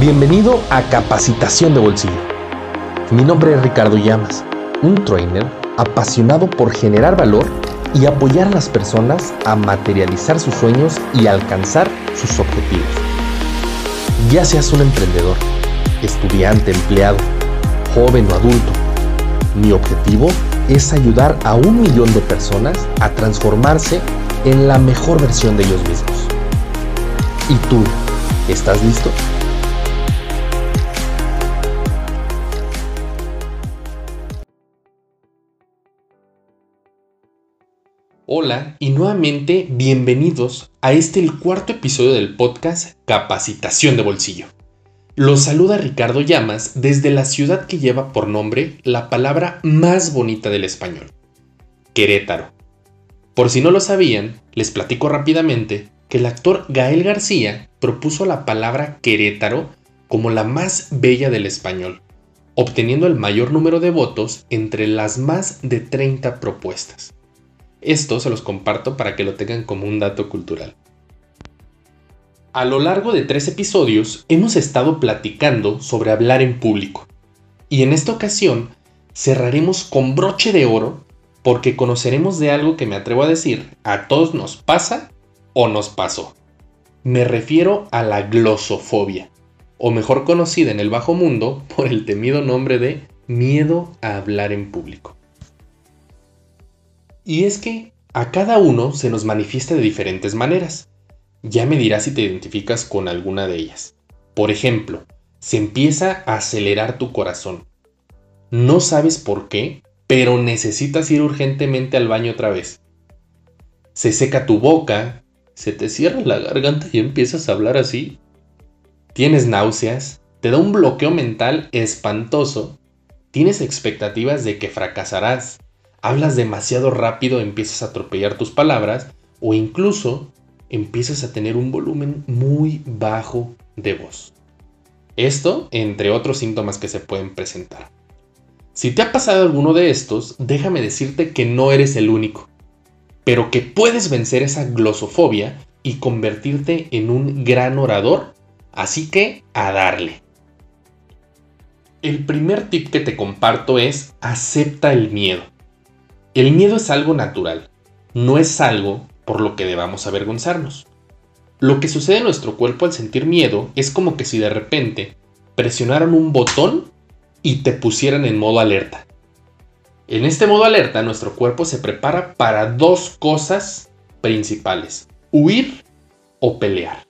Bienvenido a Capacitación de Bolsillo. Mi nombre es Ricardo Llamas, un trainer apasionado por generar valor y apoyar a las personas a materializar sus sueños y alcanzar sus objetivos. Ya seas un emprendedor, estudiante, empleado, joven o adulto, mi objetivo es ayudar a un millón de personas a transformarse en la mejor versión de ellos mismos. ¿Y tú, estás listo? Hola y nuevamente bienvenidos a este el cuarto episodio del podcast Capacitación de Bolsillo. Los saluda Ricardo Llamas desde la ciudad que lleva por nombre la palabra más bonita del español, Querétaro. Por si no lo sabían, les platico rápidamente que el actor Gael García propuso la palabra Querétaro como la más bella del español, obteniendo el mayor número de votos entre las más de 30 propuestas. Esto se los comparto para que lo tengan como un dato cultural. A lo largo de tres episodios hemos estado platicando sobre hablar en público. Y en esta ocasión cerraremos con broche de oro porque conoceremos de algo que me atrevo a decir, a todos nos pasa o nos pasó. Me refiero a la glosofobia, o mejor conocida en el bajo mundo por el temido nombre de miedo a hablar en público. Y es que a cada uno se nos manifiesta de diferentes maneras. Ya me dirás si te identificas con alguna de ellas. Por ejemplo, se empieza a acelerar tu corazón. No sabes por qué, pero necesitas ir urgentemente al baño otra vez. Se seca tu boca, se te cierra la garganta y empiezas a hablar así. Tienes náuseas, te da un bloqueo mental espantoso, tienes expectativas de que fracasarás, hablas demasiado rápido, empiezas a atropellar tus palabras o incluso empiezas a tener un volumen muy bajo de voz. Esto entre otros síntomas que se pueden presentar. Si te ha pasado alguno de estos, déjame decirte que no eres el único, pero que puedes vencer esa glosofobia y convertirte en un gran orador, así que a darle. El primer tip que te comparto es acepta el miedo. El miedo es algo natural, no es algo por lo que debamos avergonzarnos. Lo que sucede en nuestro cuerpo al sentir miedo es como que si de repente presionaran un botón y te pusieran en modo alerta. En este modo alerta nuestro cuerpo se prepara para dos cosas principales, huir o pelear.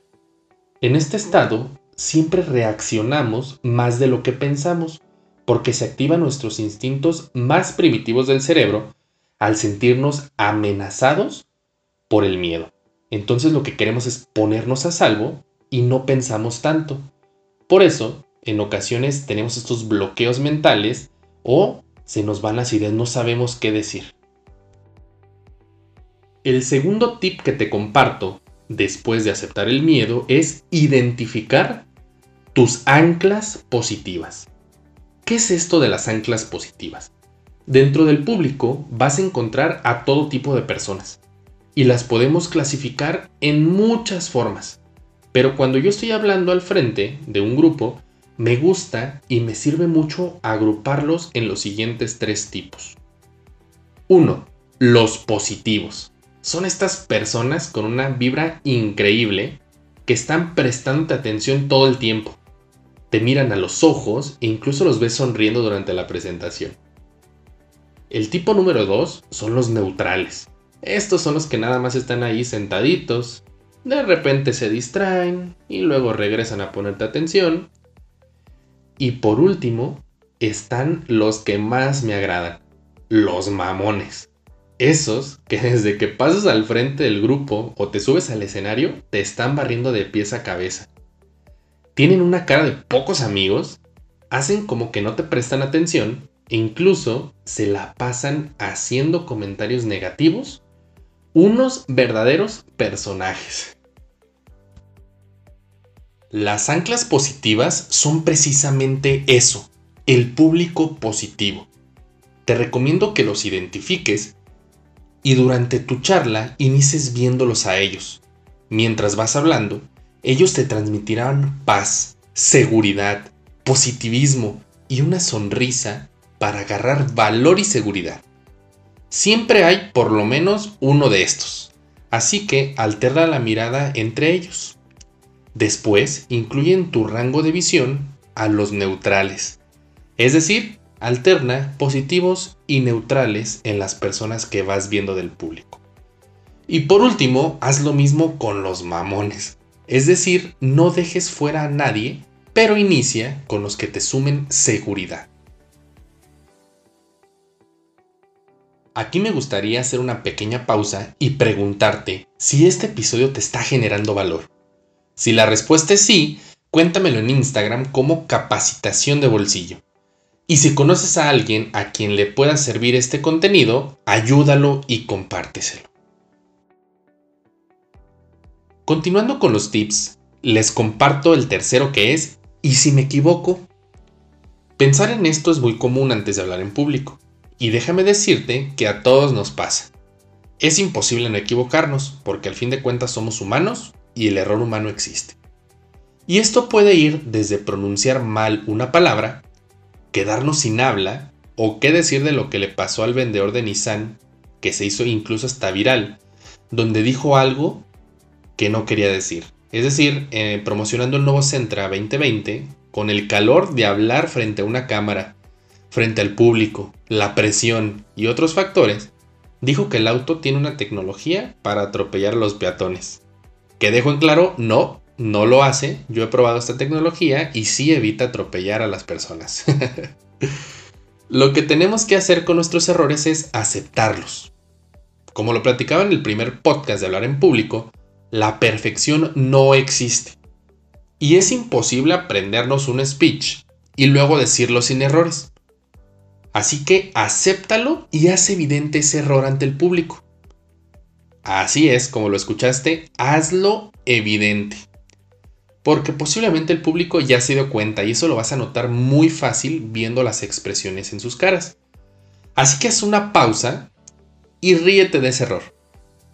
En este estado siempre reaccionamos más de lo que pensamos porque se activan nuestros instintos más primitivos del cerebro al sentirnos amenazados por el miedo. Entonces lo que queremos es ponernos a salvo y no pensamos tanto. Por eso, en ocasiones tenemos estos bloqueos mentales o se nos van las ideas, no sabemos qué decir. El segundo tip que te comparto después de aceptar el miedo es identificar tus anclas positivas. ¿Qué es esto de las anclas positivas? Dentro del público vas a encontrar a todo tipo de personas y las podemos clasificar en muchas formas. Pero cuando yo estoy hablando al frente de un grupo, me gusta y me sirve mucho agruparlos en los siguientes tres tipos. 1. Los positivos. Son estas personas con una vibra increíble que están prestando atención todo el tiempo. Te miran a los ojos e incluso los ves sonriendo durante la presentación. El tipo número 2 son los neutrales. Estos son los que nada más están ahí sentaditos, de repente se distraen y luego regresan a ponerte atención. Y por último, están los que más me agradan, los mamones. Esos que desde que pasas al frente del grupo o te subes al escenario, te están barriendo de pies a cabeza. Tienen una cara de pocos amigos, hacen como que no te prestan atención incluso se la pasan haciendo comentarios negativos, unos verdaderos personajes. Las anclas positivas son precisamente eso, el público positivo. Te recomiendo que los identifiques y durante tu charla inicies viéndolos a ellos. Mientras vas hablando, ellos te transmitirán paz, seguridad, positivismo y una sonrisa para agarrar valor y seguridad. Siempre hay por lo menos uno de estos, así que alterna la mirada entre ellos. Después, incluye en tu rango de visión a los neutrales, es decir, alterna positivos y neutrales en las personas que vas viendo del público. Y por último, haz lo mismo con los mamones, es decir, no dejes fuera a nadie, pero inicia con los que te sumen seguridad. Aquí me gustaría hacer una pequeña pausa y preguntarte si este episodio te está generando valor. Si la respuesta es sí, cuéntamelo en Instagram como capacitación de bolsillo. Y si conoces a alguien a quien le pueda servir este contenido, ayúdalo y compárteselo. Continuando con los tips, les comparto el tercero que es, ¿y si me equivoco? Pensar en esto es muy común antes de hablar en público. Y déjame decirte que a todos nos pasa. Es imposible no equivocarnos, porque al fin de cuentas somos humanos y el error humano existe. Y esto puede ir desde pronunciar mal una palabra, quedarnos sin habla, o qué decir de lo que le pasó al vendedor de Nissan, que se hizo incluso hasta viral, donde dijo algo que no quería decir. Es decir, eh, promocionando el nuevo Centra 2020, con el calor de hablar frente a una cámara, frente al público, la presión y otros factores, dijo que el auto tiene una tecnología para atropellar a los peatones. Que dejo en claro, no, no lo hace, yo he probado esta tecnología y sí evita atropellar a las personas. lo que tenemos que hacer con nuestros errores es aceptarlos. Como lo platicaba en el primer podcast de hablar en público, la perfección no existe. Y es imposible aprendernos un speech y luego decirlo sin errores. Así que acéptalo y haz evidente ese error ante el público. Así es, como lo escuchaste, hazlo evidente. Porque posiblemente el público ya se dio cuenta y eso lo vas a notar muy fácil viendo las expresiones en sus caras. Así que haz una pausa y ríete de ese error.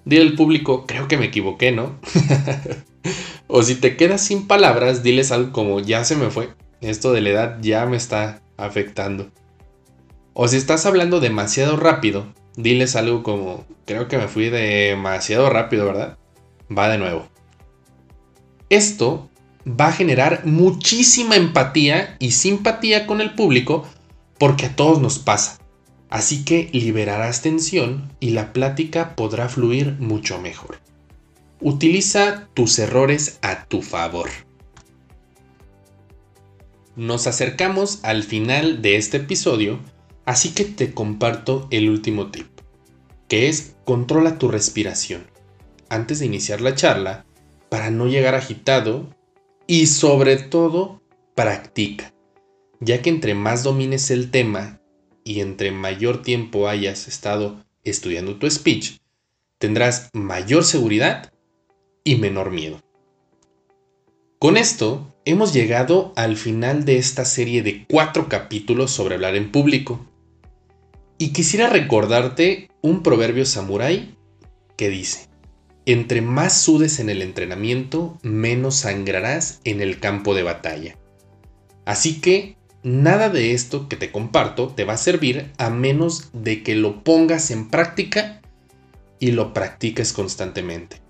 Dile al público, creo que me equivoqué, ¿no? o si te quedas sin palabras, diles algo como, ya se me fue, esto de la edad ya me está afectando. O si estás hablando demasiado rápido, diles algo como, creo que me fui demasiado rápido, ¿verdad? Va de nuevo. Esto va a generar muchísima empatía y simpatía con el público porque a todos nos pasa. Así que liberarás tensión y la plática podrá fluir mucho mejor. Utiliza tus errores a tu favor. Nos acercamos al final de este episodio Así que te comparto el último tip, que es controla tu respiración antes de iniciar la charla para no llegar agitado y sobre todo practica, ya que entre más domines el tema y entre mayor tiempo hayas estado estudiando tu speech, tendrás mayor seguridad y menor miedo. Con esto hemos llegado al final de esta serie de cuatro capítulos sobre hablar en público. Y quisiera recordarte un proverbio samurái que dice, entre más sudes en el entrenamiento, menos sangrarás en el campo de batalla. Así que nada de esto que te comparto te va a servir a menos de que lo pongas en práctica y lo practiques constantemente.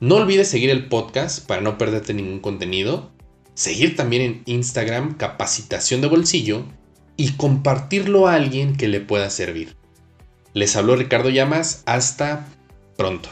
No olvides seguir el podcast para no perderte ningún contenido, seguir también en Instagram capacitación de bolsillo y compartirlo a alguien que le pueda servir. Les habló Ricardo Llamas, hasta pronto.